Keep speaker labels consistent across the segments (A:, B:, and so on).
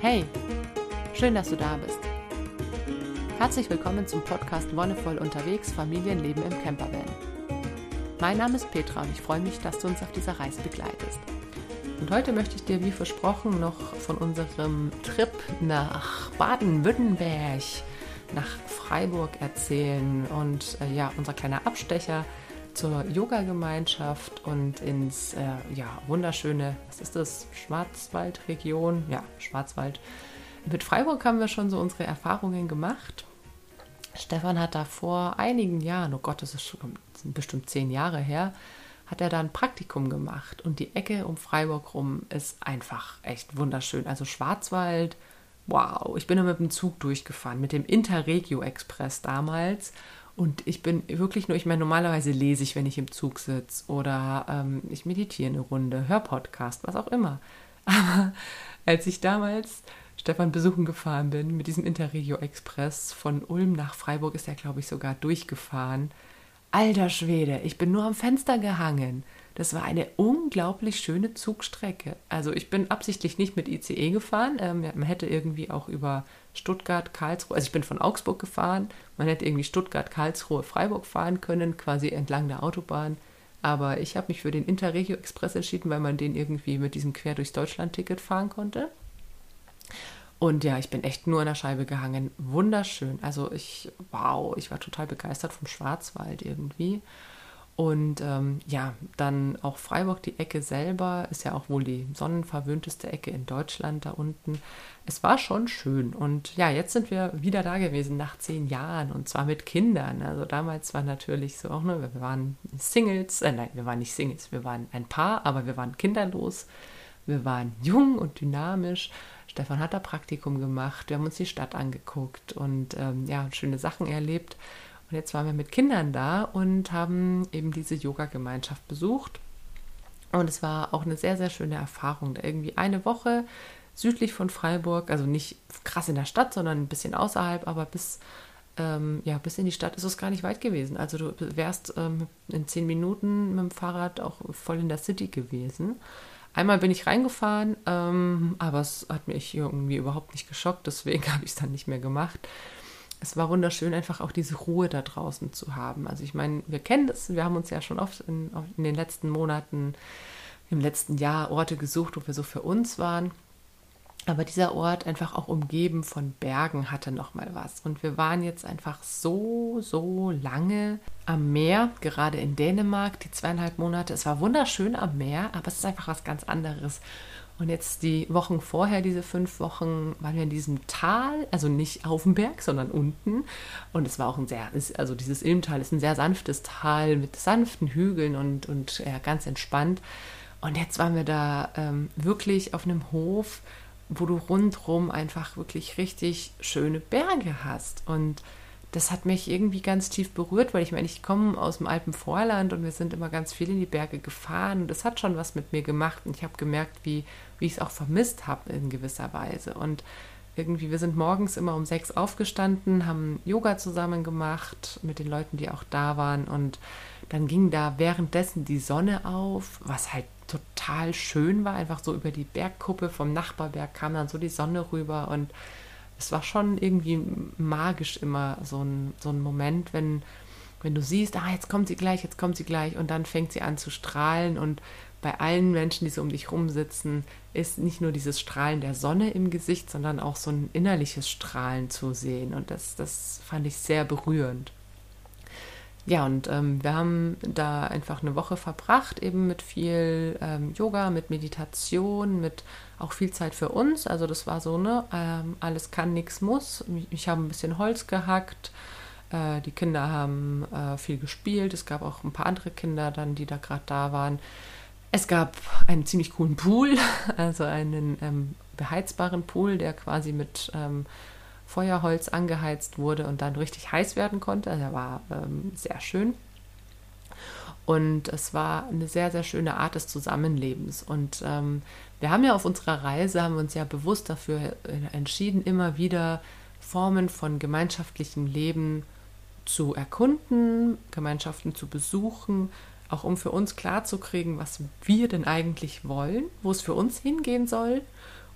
A: Hey, schön, dass du da bist. Herzlich willkommen zum Podcast Wonnevoll unterwegs Familienleben im Campervan. Mein Name ist Petra und ich freue mich, dass du uns auf dieser Reise begleitest. Und heute möchte ich dir wie versprochen noch von unserem Trip nach Baden-Württemberg, nach Freiburg erzählen und äh, ja, unser kleiner Abstecher zur Yoga-Gemeinschaft und ins äh, ja, wunderschöne, was ist das, Schwarzwaldregion? Ja, Schwarzwald. Mit Freiburg haben wir schon so unsere Erfahrungen gemacht. Stefan hat da vor einigen Jahren, oh Gott, das ist schon bestimmt zehn Jahre her, hat er da ein Praktikum gemacht. Und die Ecke um Freiburg rum ist einfach echt wunderschön. Also Schwarzwald, wow. Ich bin da mit dem Zug durchgefahren, mit dem Interregio Express damals. Und ich bin wirklich nur, ich meine, normalerweise lese ich, wenn ich im Zug sitze oder ähm, ich meditiere eine Runde, höre Podcast, was auch immer. Aber als ich damals Stefan besuchen gefahren bin mit diesem Interregio Express von Ulm nach Freiburg, ist er, glaube ich, sogar durchgefahren. Alter Schwede, ich bin nur am Fenster gehangen. Das war eine unglaublich schöne Zugstrecke. Also ich bin absichtlich nicht mit ICE gefahren. Ähm, man hätte irgendwie auch über Stuttgart, Karlsruhe, also ich bin von Augsburg gefahren. Man hätte irgendwie Stuttgart, Karlsruhe, Freiburg fahren können, quasi entlang der Autobahn. Aber ich habe mich für den Interregio Express entschieden, weil man den irgendwie mit diesem Quer durchs Deutschland-Ticket fahren konnte. Und ja, ich bin echt nur in der Scheibe gehangen. Wunderschön. Also ich, wow, ich war total begeistert vom Schwarzwald irgendwie. Und ähm, ja, dann auch Freiburg, die Ecke selber, ist ja auch wohl die sonnenverwöhnteste Ecke in Deutschland da unten. Es war schon schön. Und ja, jetzt sind wir wieder da gewesen nach zehn Jahren und zwar mit Kindern. Also damals war natürlich so auch, ne, wir waren Singles, äh, nein, wir waren nicht Singles, wir waren ein Paar, aber wir waren kinderlos. Wir waren jung und dynamisch. Stefan hat da Praktikum gemacht. Wir haben uns die Stadt angeguckt und ähm, ja, schöne Sachen erlebt. Und jetzt waren wir mit Kindern da und haben eben diese Yoga-Gemeinschaft besucht. Und es war auch eine sehr, sehr schöne Erfahrung. Da irgendwie eine Woche südlich von Freiburg, also nicht krass in der Stadt, sondern ein bisschen außerhalb, aber bis, ähm, ja, bis in die Stadt ist es gar nicht weit gewesen. Also du wärst ähm, in zehn Minuten mit dem Fahrrad auch voll in der City gewesen. Einmal bin ich reingefahren, ähm, aber es hat mich irgendwie überhaupt nicht geschockt, deswegen habe ich es dann nicht mehr gemacht es war wunderschön, einfach auch diese Ruhe da draußen zu haben. Also ich meine, wir kennen das, wir haben uns ja schon oft in, in den letzten Monaten, im letzten Jahr Orte gesucht, wo wir so für uns waren. Aber dieser Ort einfach auch umgeben von Bergen hatte nochmal was. Und wir waren jetzt einfach so, so lange am Meer, gerade in Dänemark, die zweieinhalb Monate. Es war wunderschön am Meer, aber es ist einfach was ganz anderes. Und jetzt die Wochen vorher, diese fünf Wochen, waren wir in diesem Tal, also nicht auf dem Berg, sondern unten. Und es war auch ein sehr, also dieses Ilmtal ist ein sehr sanftes Tal mit sanften Hügeln und, und ja, ganz entspannt. Und jetzt waren wir da ähm, wirklich auf einem Hof, wo du rundrum einfach wirklich richtig schöne Berge hast. Und das hat mich irgendwie ganz tief berührt, weil ich meine, ich komme aus dem Alpenvorland und wir sind immer ganz viel in die Berge gefahren und das hat schon was mit mir gemacht und ich habe gemerkt, wie, wie ich es auch vermisst habe in gewisser Weise. Und irgendwie, wir sind morgens immer um sechs aufgestanden, haben Yoga zusammen gemacht mit den Leuten, die auch da waren und dann ging da währenddessen die Sonne auf, was halt total schön war, einfach so über die Bergkuppe vom Nachbarberg kam dann so die Sonne rüber und es war schon irgendwie magisch immer so ein, so ein Moment, wenn, wenn du siehst, ah, jetzt kommt sie gleich, jetzt kommt sie gleich und dann fängt sie an zu strahlen und bei allen Menschen, die so um dich rumsitzen, ist nicht nur dieses Strahlen der Sonne im Gesicht, sondern auch so ein innerliches Strahlen zu sehen. Und das, das fand ich sehr berührend. Ja, und ähm, wir haben da einfach eine Woche verbracht, eben mit viel ähm, Yoga, mit Meditation, mit auch viel Zeit für uns. Also das war so, ne, ähm, alles kann, nichts muss. Ich, ich habe ein bisschen Holz gehackt. Äh, die Kinder haben äh, viel gespielt. Es gab auch ein paar andere Kinder dann, die da gerade da waren. Es gab einen ziemlich coolen Pool, also einen ähm, beheizbaren Pool, der quasi mit ähm, Feuerholz angeheizt wurde und dann richtig heiß werden konnte. Also er war ähm, sehr schön. Und es war eine sehr, sehr schöne Art des Zusammenlebens. Und ähm, wir haben ja auf unserer Reise, haben uns ja bewusst dafür entschieden, immer wieder Formen von gemeinschaftlichem Leben zu erkunden, Gemeinschaften zu besuchen, auch um für uns klarzukriegen, was wir denn eigentlich wollen, wo es für uns hingehen soll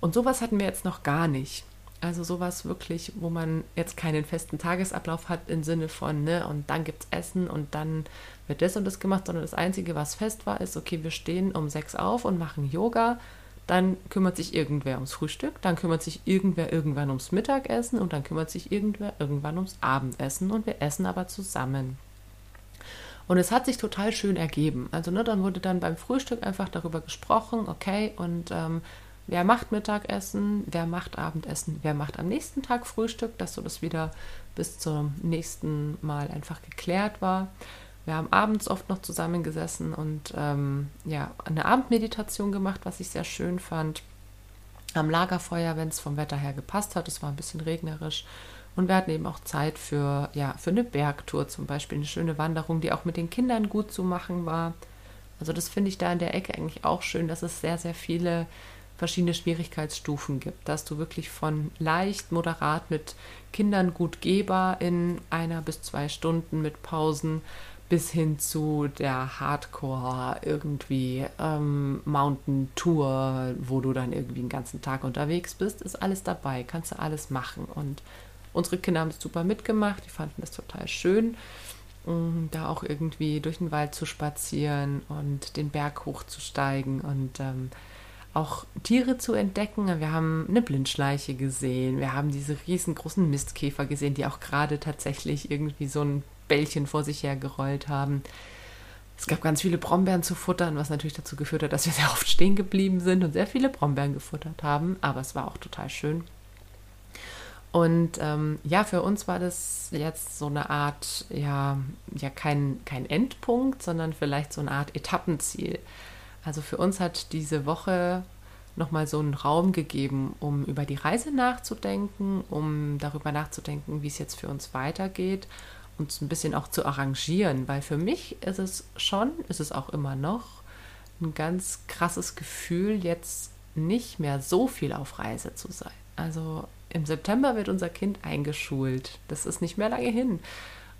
A: Und sowas hatten wir jetzt noch gar nicht. Also sowas wirklich, wo man jetzt keinen festen Tagesablauf hat im Sinne von, ne, und dann gibt es Essen und dann wird das und das gemacht, sondern das Einzige, was fest war, ist, okay, wir stehen um sechs auf und machen Yoga, dann kümmert sich irgendwer ums Frühstück, dann kümmert sich irgendwer irgendwann ums Mittagessen und dann kümmert sich irgendwer irgendwann ums Abendessen und wir essen aber zusammen. Und es hat sich total schön ergeben. Also ne, dann wurde dann beim Frühstück einfach darüber gesprochen, okay, und ähm, wer macht Mittagessen, wer macht Abendessen, wer macht am nächsten Tag Frühstück, dass so das wieder bis zum nächsten Mal einfach geklärt war. Wir haben abends oft noch zusammengesessen und ähm, ja, eine Abendmeditation gemacht, was ich sehr schön fand. Am Lagerfeuer, wenn es vom Wetter her gepasst hat. Es war ein bisschen regnerisch. Und wir hatten eben auch Zeit für, ja, für eine Bergtour zum Beispiel, eine schöne Wanderung, die auch mit den Kindern gut zu machen war. Also das finde ich da in der Ecke eigentlich auch schön, dass es sehr, sehr viele verschiedene Schwierigkeitsstufen gibt, dass du wirklich von leicht, moderat mit Kindern gut gehbar in einer bis zwei Stunden mit Pausen bis hin zu der Hardcore irgendwie ähm, Mountain Tour, wo du dann irgendwie den ganzen Tag unterwegs bist, ist alles dabei, kannst du alles machen. Und unsere Kinder haben es super mitgemacht, die fanden das total schön, um, da auch irgendwie durch den Wald zu spazieren und den Berg hochzusteigen und ähm, auch Tiere zu entdecken. Wir haben eine Blindschleiche gesehen, wir haben diese riesengroßen Mistkäfer gesehen, die auch gerade tatsächlich irgendwie so ein Bällchen vor sich hergerollt haben. Es gab ganz viele Brombeeren zu futtern, was natürlich dazu geführt hat, dass wir sehr oft stehen geblieben sind und sehr viele Brombeeren gefuttert haben. Aber es war auch total schön. Und ähm, ja, für uns war das jetzt so eine Art, ja, ja kein, kein Endpunkt, sondern vielleicht so eine Art Etappenziel. Also für uns hat diese Woche nochmal so einen Raum gegeben, um über die Reise nachzudenken, um darüber nachzudenken, wie es jetzt für uns weitergeht uns ein bisschen auch zu arrangieren, weil für mich ist es schon, ist es auch immer noch ein ganz krasses Gefühl, jetzt nicht mehr so viel auf Reise zu sein. Also im September wird unser Kind eingeschult. Das ist nicht mehr lange hin.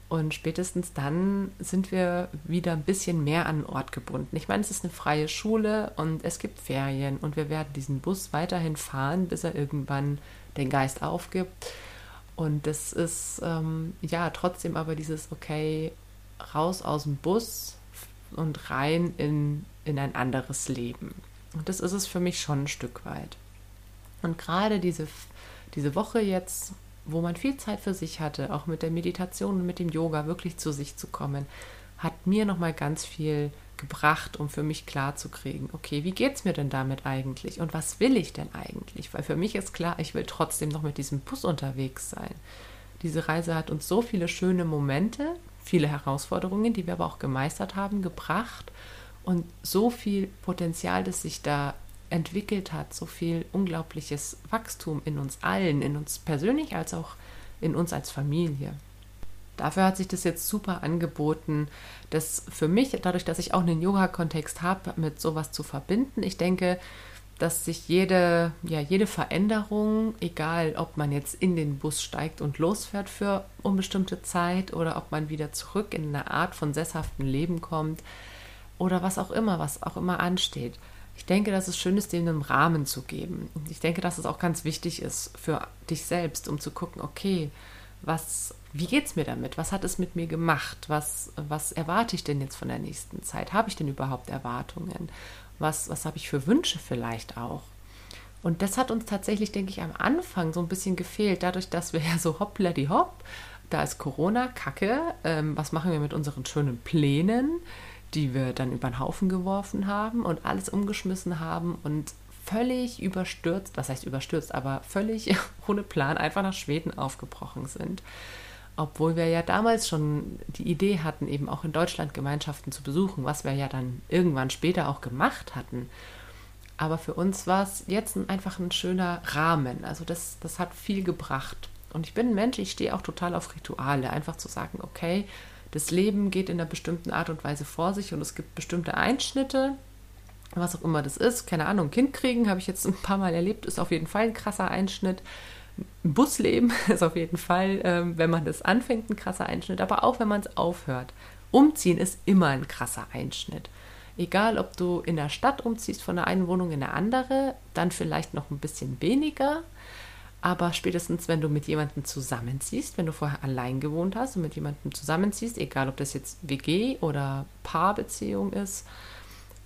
A: Und spätestens dann sind wir wieder ein bisschen mehr an den Ort gebunden. Ich meine, es ist eine freie Schule und es gibt Ferien und wir werden diesen Bus weiterhin fahren, bis er irgendwann den Geist aufgibt. Und das ist ähm, ja trotzdem aber dieses, okay, raus aus dem Bus und rein in, in ein anderes Leben. Und das ist es für mich schon ein Stück weit. Und gerade diese, diese Woche jetzt, wo man viel Zeit für sich hatte, auch mit der Meditation und mit dem Yoga wirklich zu sich zu kommen, hat mir nochmal ganz viel gebracht, um für mich klar zu kriegen, okay, wie geht es mir denn damit eigentlich und was will ich denn eigentlich? Weil für mich ist klar, ich will trotzdem noch mit diesem Bus unterwegs sein. Diese Reise hat uns so viele schöne Momente, viele Herausforderungen, die wir aber auch gemeistert haben, gebracht und so viel Potenzial, das sich da entwickelt hat, so viel unglaubliches Wachstum in uns allen, in uns persönlich als auch in uns als Familie. Dafür hat sich das jetzt super angeboten, das für mich, dadurch, dass ich auch einen Yoga-Kontext habe, mit sowas zu verbinden. Ich denke, dass sich jede, ja, jede Veränderung, egal ob man jetzt in den Bus steigt und losfährt für unbestimmte Zeit oder ob man wieder zurück in eine Art von sesshaften Leben kommt oder was auch immer, was auch immer ansteht. Ich denke, dass es schön ist, dem einen Rahmen zu geben. Ich denke, dass es auch ganz wichtig ist für dich selbst, um zu gucken, okay, was, wie geht es mir damit? Was hat es mit mir gemacht? Was, was erwarte ich denn jetzt von der nächsten Zeit? Habe ich denn überhaupt Erwartungen? Was, was habe ich für Wünsche vielleicht auch? Und das hat uns tatsächlich, denke ich, am Anfang so ein bisschen gefehlt, dadurch, dass wir ja so hoppla die hopp, da ist Corona, Kacke, ähm, was machen wir mit unseren schönen Plänen, die wir dann über den Haufen geworfen haben und alles umgeschmissen haben und völlig überstürzt, was heißt überstürzt, aber völlig ohne Plan einfach nach Schweden aufgebrochen sind. Obwohl wir ja damals schon die Idee hatten, eben auch in Deutschland Gemeinschaften zu besuchen, was wir ja dann irgendwann später auch gemacht hatten. Aber für uns war es jetzt einfach ein schöner Rahmen. Also das, das hat viel gebracht. Und ich bin ein Mensch, ich stehe auch total auf Rituale. Einfach zu sagen, okay, das Leben geht in einer bestimmten Art und Weise vor sich und es gibt bestimmte Einschnitte, was auch immer das ist, keine Ahnung, Kind kriegen, habe ich jetzt ein paar Mal erlebt, ist auf jeden Fall ein krasser Einschnitt. Busleben ist auf jeden Fall, ähm, wenn man das anfängt, ein krasser Einschnitt, aber auch wenn man es aufhört. Umziehen ist immer ein krasser Einschnitt. Egal, ob du in der Stadt umziehst von der einen Wohnung in eine andere, dann vielleicht noch ein bisschen weniger. Aber spätestens, wenn du mit jemandem zusammenziehst, wenn du vorher allein gewohnt hast und mit jemandem zusammenziehst, egal ob das jetzt WG oder Paarbeziehung ist,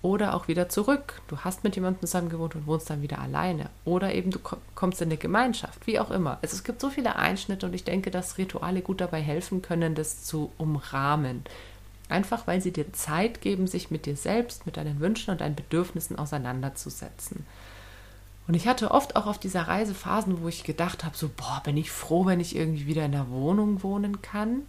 A: oder auch wieder zurück. Du hast mit jemandem zusammen gewohnt und wohnst dann wieder alleine. Oder eben du kommst in eine Gemeinschaft, wie auch immer. Also es gibt so viele Einschnitte und ich denke, dass Rituale gut dabei helfen können, das zu umrahmen. Einfach weil sie dir Zeit geben, sich mit dir selbst, mit deinen Wünschen und deinen Bedürfnissen auseinanderzusetzen. Und ich hatte oft auch auf dieser Reise Phasen, wo ich gedacht habe, so, boah, bin ich froh, wenn ich irgendwie wieder in der Wohnung wohnen kann.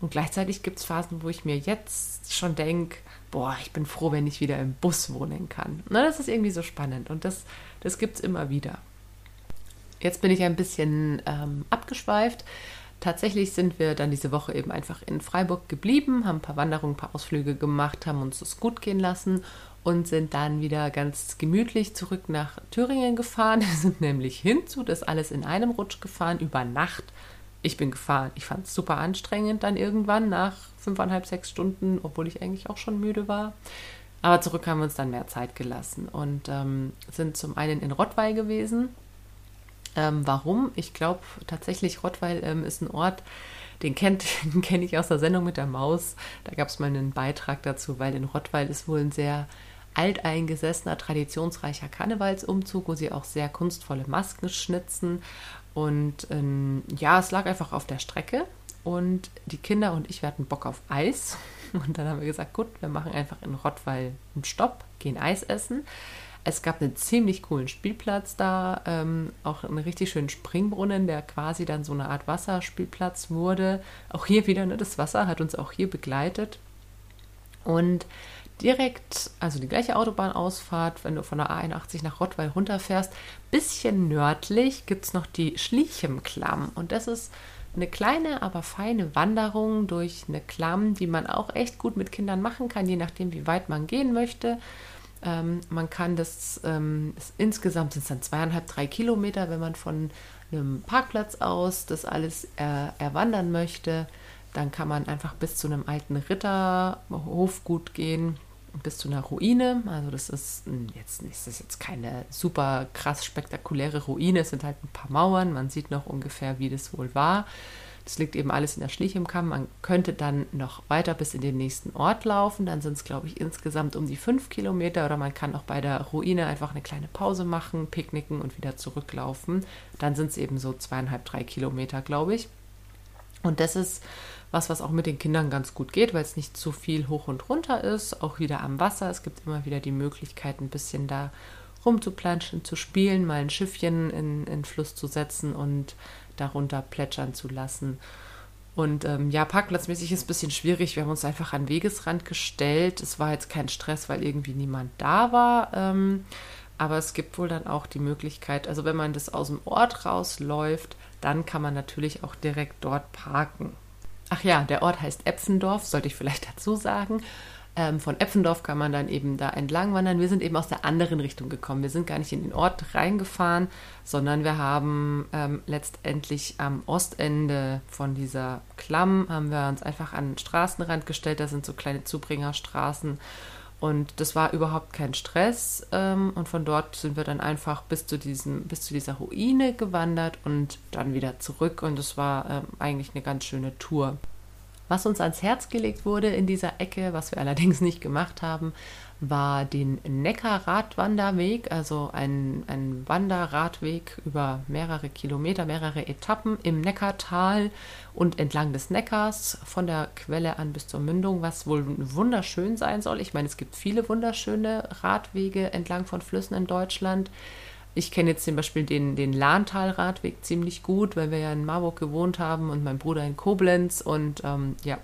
A: Und gleichzeitig gibt es Phasen, wo ich mir jetzt schon denke, boah, ich bin froh, wenn ich wieder im Bus wohnen kann. Na, das ist irgendwie so spannend und das, das gibt es immer wieder. Jetzt bin ich ein bisschen ähm, abgeschweift, tatsächlich sind wir dann diese Woche eben einfach in Freiburg geblieben, haben ein paar Wanderungen, ein paar Ausflüge gemacht, haben uns das gut gehen lassen und sind dann wieder ganz gemütlich zurück nach Thüringen gefahren. Wir sind nämlich hinzu, das alles in einem Rutsch gefahren, über Nacht. Ich bin gefahren. Ich fand es super anstrengend dann irgendwann nach fünfeinhalb, sechs Stunden, obwohl ich eigentlich auch schon müde war. Aber zurück haben wir uns dann mehr Zeit gelassen und ähm, sind zum einen in Rottweil gewesen, ähm, warum? Ich glaube tatsächlich, Rottweil ähm, ist ein Ort, den, kennt, den kenne ich aus der Sendung mit der Maus. Da gab es mal einen Beitrag dazu, weil in Rottweil ist wohl ein sehr alteingesessener, traditionsreicher Karnevalsumzug, wo sie auch sehr kunstvolle Masken schnitzen. Und ähm, ja, es lag einfach auf der Strecke. Und die Kinder und ich, wir hatten Bock auf Eis. Und dann haben wir gesagt, gut, wir machen einfach in Rottweil einen Stopp, gehen Eis essen. Es gab einen ziemlich coolen Spielplatz da, ähm, auch einen richtig schönen Springbrunnen, der quasi dann so eine Art Wasserspielplatz wurde. Auch hier wieder, ne, das Wasser hat uns auch hier begleitet. Und direkt, also die gleiche Autobahnausfahrt, wenn du von der A81 nach Rottweil runterfährst, bisschen nördlich gibt es noch die Schliechemklamm. Und das ist eine kleine, aber feine Wanderung durch eine Klamm, die man auch echt gut mit Kindern machen kann, je nachdem, wie weit man gehen möchte. Ähm, man kann das, ähm, das insgesamt sind es dann zweieinhalb, drei Kilometer, wenn man von einem Parkplatz aus das alles äh, erwandern möchte. Dann kann man einfach bis zu einem alten Ritterhofgut gehen, bis zu einer Ruine. Also das ist hm, jetzt nicht, das ist jetzt keine super krass spektakuläre Ruine. Es sind halt ein paar Mauern. Man sieht noch ungefähr, wie das wohl war. Das liegt eben alles in der Schlichemkamm. Man könnte dann noch weiter bis in den nächsten Ort laufen. Dann sind es, glaube ich, insgesamt um die fünf Kilometer. Oder man kann auch bei der Ruine einfach eine kleine Pause machen, picknicken und wieder zurücklaufen. Dann sind es eben so zweieinhalb, drei Kilometer, glaube ich. Und das ist was, was auch mit den Kindern ganz gut geht, weil es nicht zu viel hoch und runter ist. Auch wieder am Wasser. Es gibt immer wieder die Möglichkeit, ein bisschen da rumzuplanschen, zu spielen, mal ein Schiffchen in, in Fluss zu setzen und darunter plätschern zu lassen. Und ähm, ja, parkplatzmäßig ist es ein bisschen schwierig. Wir haben uns einfach an Wegesrand gestellt. Es war jetzt kein Stress, weil irgendwie niemand da war. Ähm, aber es gibt wohl dann auch die Möglichkeit, also wenn man das aus dem Ort rausläuft, dann kann man natürlich auch direkt dort parken. Ach ja, der Ort heißt Epfendorf, sollte ich vielleicht dazu sagen. Ähm, von Eppendorf kann man dann eben da entlang wandern. Wir sind eben aus der anderen Richtung gekommen. Wir sind gar nicht in den Ort reingefahren, sondern wir haben ähm, letztendlich am Ostende von dieser Klamm haben wir uns einfach an den Straßenrand gestellt. Da sind so kleine Zubringerstraßen. Und das war überhaupt kein Stress. Ähm, und von dort sind wir dann einfach bis zu, diesem, bis zu dieser Ruine gewandert und dann wieder zurück. Und es war ähm, eigentlich eine ganz schöne Tour. Was uns ans Herz gelegt wurde in dieser Ecke, was wir allerdings nicht gemacht haben, war den Neckar-Radwanderweg, also ein, ein Wanderradweg über mehrere Kilometer, mehrere Etappen im Neckartal und entlang des Neckars von der Quelle an bis zur Mündung, was wohl wunderschön sein soll. Ich meine, es gibt viele wunderschöne Radwege entlang von Flüssen in Deutschland. Ich kenne jetzt zum Beispiel den, den Lahntal-Radweg ziemlich gut, weil wir ja in Marburg gewohnt haben und mein Bruder in Koblenz. Und ähm, ja,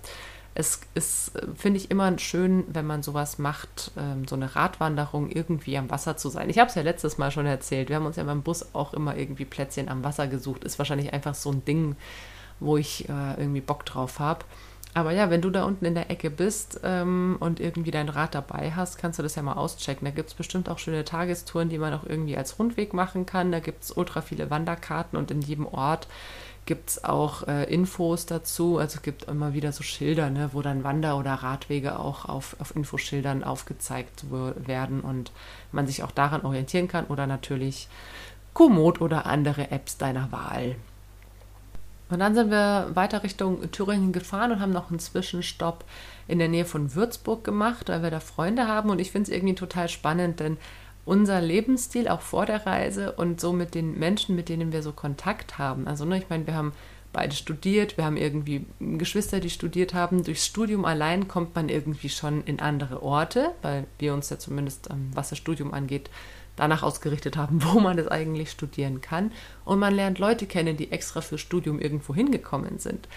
A: es ist, finde ich, immer schön, wenn man sowas macht, ähm, so eine Radwanderung irgendwie am Wasser zu sein. Ich habe es ja letztes Mal schon erzählt. Wir haben uns ja beim Bus auch immer irgendwie Plätzchen am Wasser gesucht. Ist wahrscheinlich einfach so ein Ding, wo ich äh, irgendwie Bock drauf habe. Aber ja, wenn du da unten in der Ecke bist ähm, und irgendwie dein Rad dabei hast, kannst du das ja mal auschecken. Da gibt es bestimmt auch schöne Tagestouren, die man auch irgendwie als Rundweg machen kann. Da gibt es ultra viele Wanderkarten und in jedem Ort gibt es auch äh, Infos dazu. Also es gibt immer wieder so Schilder, ne, wo dann Wander- oder Radwege auch auf, auf Infoschildern aufgezeigt werden und man sich auch daran orientieren kann oder natürlich Komoot oder andere Apps deiner Wahl. Und dann sind wir weiter Richtung Thüringen gefahren und haben noch einen Zwischenstopp in der Nähe von Würzburg gemacht, weil wir da Freunde haben. Und ich finde es irgendwie total spannend, denn unser Lebensstil auch vor der Reise und so mit den Menschen, mit denen wir so Kontakt haben. Also, ne, ich meine, wir haben beide studiert, wir haben irgendwie Geschwister, die studiert haben. Durchs Studium allein kommt man irgendwie schon in andere Orte, weil wir uns ja zumindest, ähm, was das Studium angeht, danach ausgerichtet haben, wo man es eigentlich studieren kann. Und man lernt Leute kennen, die extra für Studium irgendwo hingekommen sind.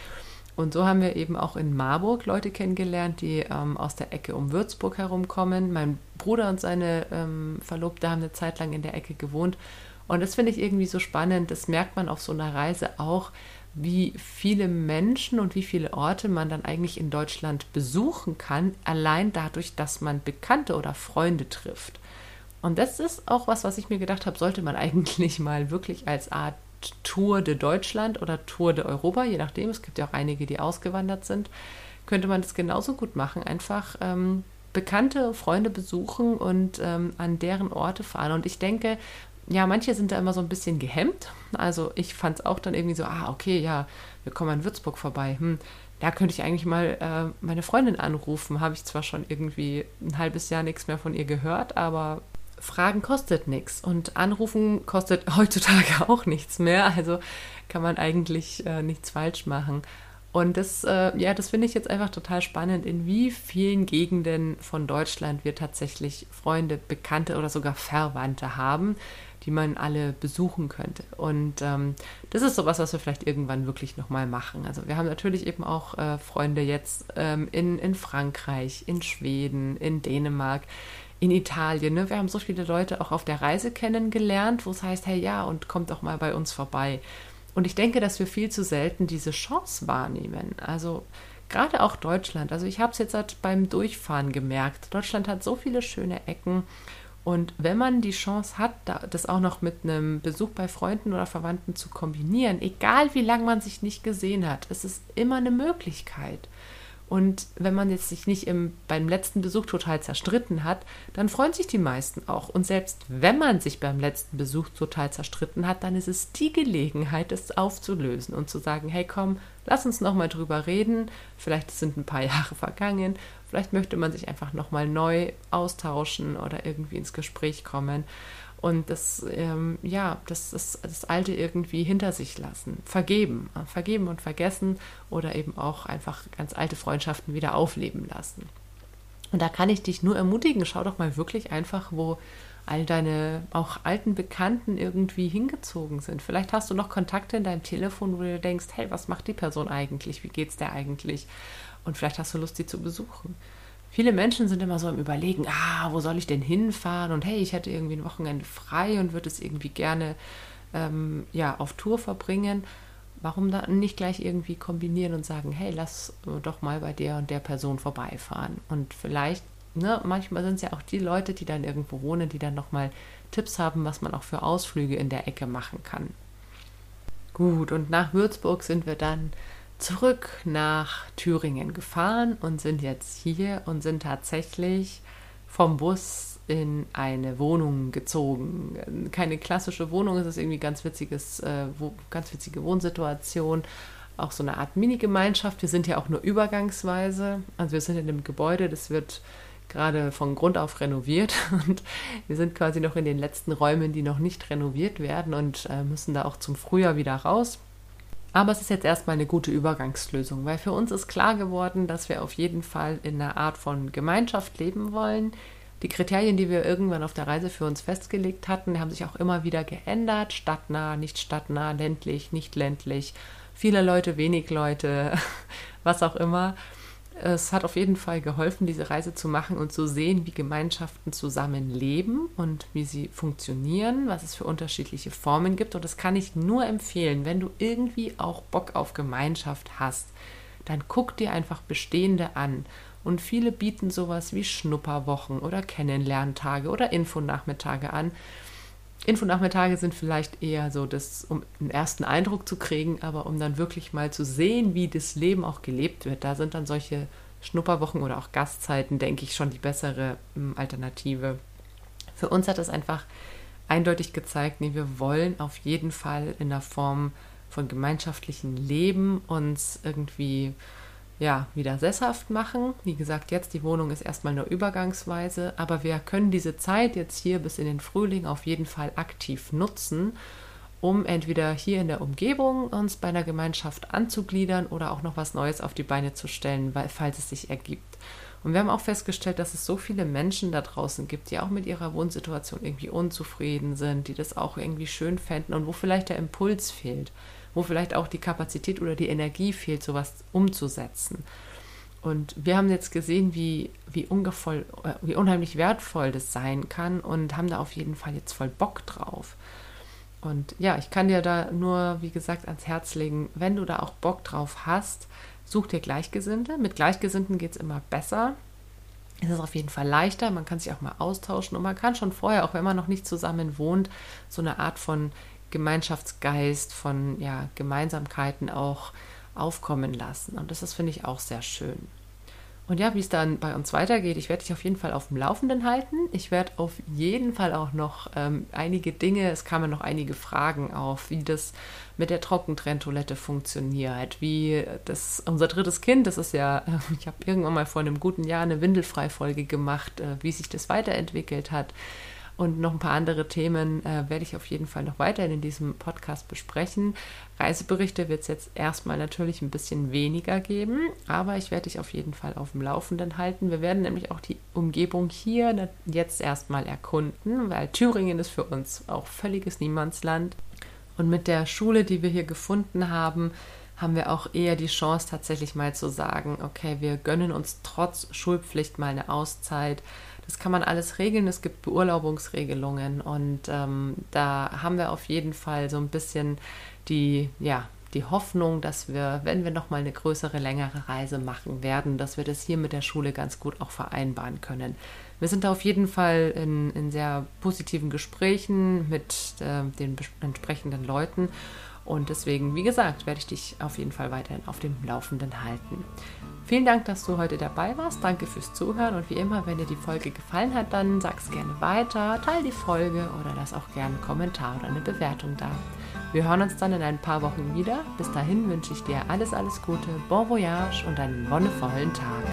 A: Und so haben wir eben auch in Marburg Leute kennengelernt, die ähm, aus der Ecke um Würzburg herumkommen. Mein Bruder und seine ähm, Verlobte haben eine Zeit lang in der Ecke gewohnt. Und das finde ich irgendwie so spannend. Das merkt man auf so einer Reise auch, wie viele Menschen und wie viele Orte man dann eigentlich in Deutschland besuchen kann, allein dadurch, dass man Bekannte oder Freunde trifft. Und das ist auch was, was ich mir gedacht habe, sollte man eigentlich mal wirklich als Art Tour de Deutschland oder Tour de Europa, je nachdem, es gibt ja auch einige, die ausgewandert sind, könnte man das genauso gut machen. Einfach ähm, bekannte Freunde besuchen und ähm, an deren Orte fahren. Und ich denke, ja, manche sind da immer so ein bisschen gehemmt. Also ich fand es auch dann irgendwie so, ah, okay, ja, wir kommen an Würzburg vorbei. Hm, da könnte ich eigentlich mal äh, meine Freundin anrufen. Habe ich zwar schon irgendwie ein halbes Jahr nichts mehr von ihr gehört, aber Fragen kostet nichts und Anrufen kostet heutzutage auch nichts mehr. Also kann man eigentlich äh, nichts falsch machen. Und das, äh, ja, das finde ich jetzt einfach total spannend, in wie vielen Gegenden von Deutschland wir tatsächlich Freunde, Bekannte oder sogar Verwandte haben, die man alle besuchen könnte. Und ähm, das ist sowas, was wir vielleicht irgendwann wirklich nochmal machen. Also wir haben natürlich eben auch äh, Freunde jetzt ähm, in, in Frankreich, in Schweden, in Dänemark in Italien. Ne? Wir haben so viele Leute auch auf der Reise kennengelernt, wo es heißt, hey ja, und kommt doch mal bei uns vorbei. Und ich denke, dass wir viel zu selten diese Chance wahrnehmen. Also gerade auch Deutschland. Also ich habe es jetzt halt beim Durchfahren gemerkt. Deutschland hat so viele schöne Ecken. Und wenn man die Chance hat, das auch noch mit einem Besuch bei Freunden oder Verwandten zu kombinieren, egal wie lange man sich nicht gesehen hat, es ist immer eine Möglichkeit. Und wenn man jetzt sich nicht im, beim letzten Besuch total zerstritten hat, dann freuen sich die meisten auch. Und selbst wenn man sich beim letzten Besuch total zerstritten hat, dann ist es die Gelegenheit, es aufzulösen und zu sagen, hey komm, lass uns nochmal drüber reden. Vielleicht sind ein paar Jahre vergangen. Vielleicht möchte man sich einfach nochmal neu austauschen oder irgendwie ins Gespräch kommen und das, ähm, ja, das, das, das Alte irgendwie hinter sich lassen, vergeben, vergeben und vergessen oder eben auch einfach ganz alte Freundschaften wieder aufleben lassen. Und da kann ich dich nur ermutigen, schau doch mal wirklich einfach, wo all deine auch alten Bekannten irgendwie hingezogen sind. Vielleicht hast du noch Kontakte in deinem Telefon, wo du denkst, hey, was macht die Person eigentlich? Wie geht's der eigentlich? Und vielleicht hast du Lust, die zu besuchen. Viele Menschen sind immer so im Überlegen, ah, wo soll ich denn hinfahren? Und hey, ich hätte irgendwie ein Wochenende frei und würde es irgendwie gerne ähm, ja, auf Tour verbringen. Warum dann nicht gleich irgendwie kombinieren und sagen, hey, lass doch mal bei der und der Person vorbeifahren? Und vielleicht, ne, manchmal sind es ja auch die Leute, die dann irgendwo wohnen, die dann nochmal Tipps haben, was man auch für Ausflüge in der Ecke machen kann. Gut, und nach Würzburg sind wir dann zurück nach Thüringen gefahren und sind jetzt hier und sind tatsächlich vom Bus in eine Wohnung gezogen. Keine klassische Wohnung, es ist irgendwie ganz witziges, äh, wo, ganz witzige Wohnsituation. Auch so eine Art Mini-Gemeinschaft. Wir sind ja auch nur übergangsweise. Also wir sind in einem Gebäude, das wird gerade von Grund auf renoviert und wir sind quasi noch in den letzten Räumen, die noch nicht renoviert werden und äh, müssen da auch zum Frühjahr wieder raus. Aber es ist jetzt erstmal eine gute Übergangslösung, weil für uns ist klar geworden, dass wir auf jeden Fall in einer Art von Gemeinschaft leben wollen. Die Kriterien, die wir irgendwann auf der Reise für uns festgelegt hatten, haben sich auch immer wieder geändert. Stadtnah, nicht stadtnah, ländlich, nicht ländlich, viele Leute, wenig Leute, was auch immer es hat auf jeden Fall geholfen, diese Reise zu machen und zu sehen, wie Gemeinschaften zusammenleben und wie sie funktionieren, was es für unterschiedliche Formen gibt. Und das kann ich nur empfehlen, wenn du irgendwie auch Bock auf Gemeinschaft hast, dann guck dir einfach bestehende an. Und viele bieten sowas wie Schnupperwochen oder Kennenlerntage oder Infonachmittage an. Infonachmittage sind vielleicht eher so, das, um einen ersten Eindruck zu kriegen, aber um dann wirklich mal zu sehen, wie das Leben auch gelebt wird. Da sind dann solche Schnupperwochen oder auch Gastzeiten, denke ich, schon die bessere hm, Alternative. Für uns hat das einfach eindeutig gezeigt, nee, wir wollen auf jeden Fall in der Form von gemeinschaftlichem Leben uns irgendwie ja, wieder sesshaft machen. Wie gesagt, jetzt die Wohnung ist erstmal nur übergangsweise, aber wir können diese Zeit jetzt hier bis in den Frühling auf jeden Fall aktiv nutzen, um entweder hier in der Umgebung uns bei einer Gemeinschaft anzugliedern oder auch noch was Neues auf die Beine zu stellen, weil, falls es sich ergibt. Und wir haben auch festgestellt, dass es so viele Menschen da draußen gibt, die auch mit ihrer Wohnsituation irgendwie unzufrieden sind, die das auch irgendwie schön fänden und wo vielleicht der Impuls fehlt wo vielleicht auch die Kapazität oder die Energie fehlt, sowas umzusetzen. Und wir haben jetzt gesehen, wie, wie, ungevoll, äh, wie unheimlich wertvoll das sein kann und haben da auf jeden Fall jetzt voll Bock drauf. Und ja, ich kann dir da nur, wie gesagt, ans Herz legen, wenn du da auch Bock drauf hast, such dir Gleichgesinnte. Mit Gleichgesinnten geht es immer besser. Es ist auf jeden Fall leichter, man kann sich auch mal austauschen und man kann schon vorher, auch wenn man noch nicht zusammen wohnt, so eine Art von Gemeinschaftsgeist, von ja, Gemeinsamkeiten auch aufkommen lassen. Und das ist, finde ich, auch sehr schön. Und ja, wie es dann bei uns weitergeht, ich werde dich auf jeden Fall auf dem Laufenden halten. Ich werde auf jeden Fall auch noch ähm, einige Dinge, es kamen noch einige Fragen auf, wie das mit der Trockentrenntoilette funktioniert, wie das, unser drittes Kind, das ist ja, ich habe irgendwann mal vor einem guten Jahr eine Windelfrei-Folge gemacht, äh, wie sich das weiterentwickelt hat. Und noch ein paar andere Themen äh, werde ich auf jeden Fall noch weiterhin in diesem Podcast besprechen. Reiseberichte wird es jetzt erstmal natürlich ein bisschen weniger geben, aber ich werde dich auf jeden Fall auf dem Laufenden halten. Wir werden nämlich auch die Umgebung hier jetzt erstmal erkunden, weil Thüringen ist für uns auch völliges Niemandsland. Und mit der Schule, die wir hier gefunden haben, haben wir auch eher die Chance, tatsächlich mal zu sagen, okay, wir gönnen uns trotz Schulpflicht mal eine Auszeit das kann man alles regeln. Es gibt Beurlaubungsregelungen und ähm, da haben wir auf jeden Fall so ein bisschen die, ja, die Hoffnung, dass wir, wenn wir nochmal eine größere, längere Reise machen werden, dass wir das hier mit der Schule ganz gut auch vereinbaren können. Wir sind da auf jeden Fall in, in sehr positiven Gesprächen mit äh, den entsprechenden Leuten und deswegen, wie gesagt, werde ich dich auf jeden Fall weiterhin auf dem Laufenden halten. Vielen Dank, dass du heute dabei warst. Danke fürs Zuhören. Und wie immer, wenn dir die Folge gefallen hat, dann sag es gerne weiter, teile die Folge oder lass auch gerne einen Kommentar oder eine Bewertung da. Wir hören uns dann in ein paar Wochen wieder. Bis dahin wünsche ich dir alles, alles Gute, bon voyage und einen wonnevollen Tag.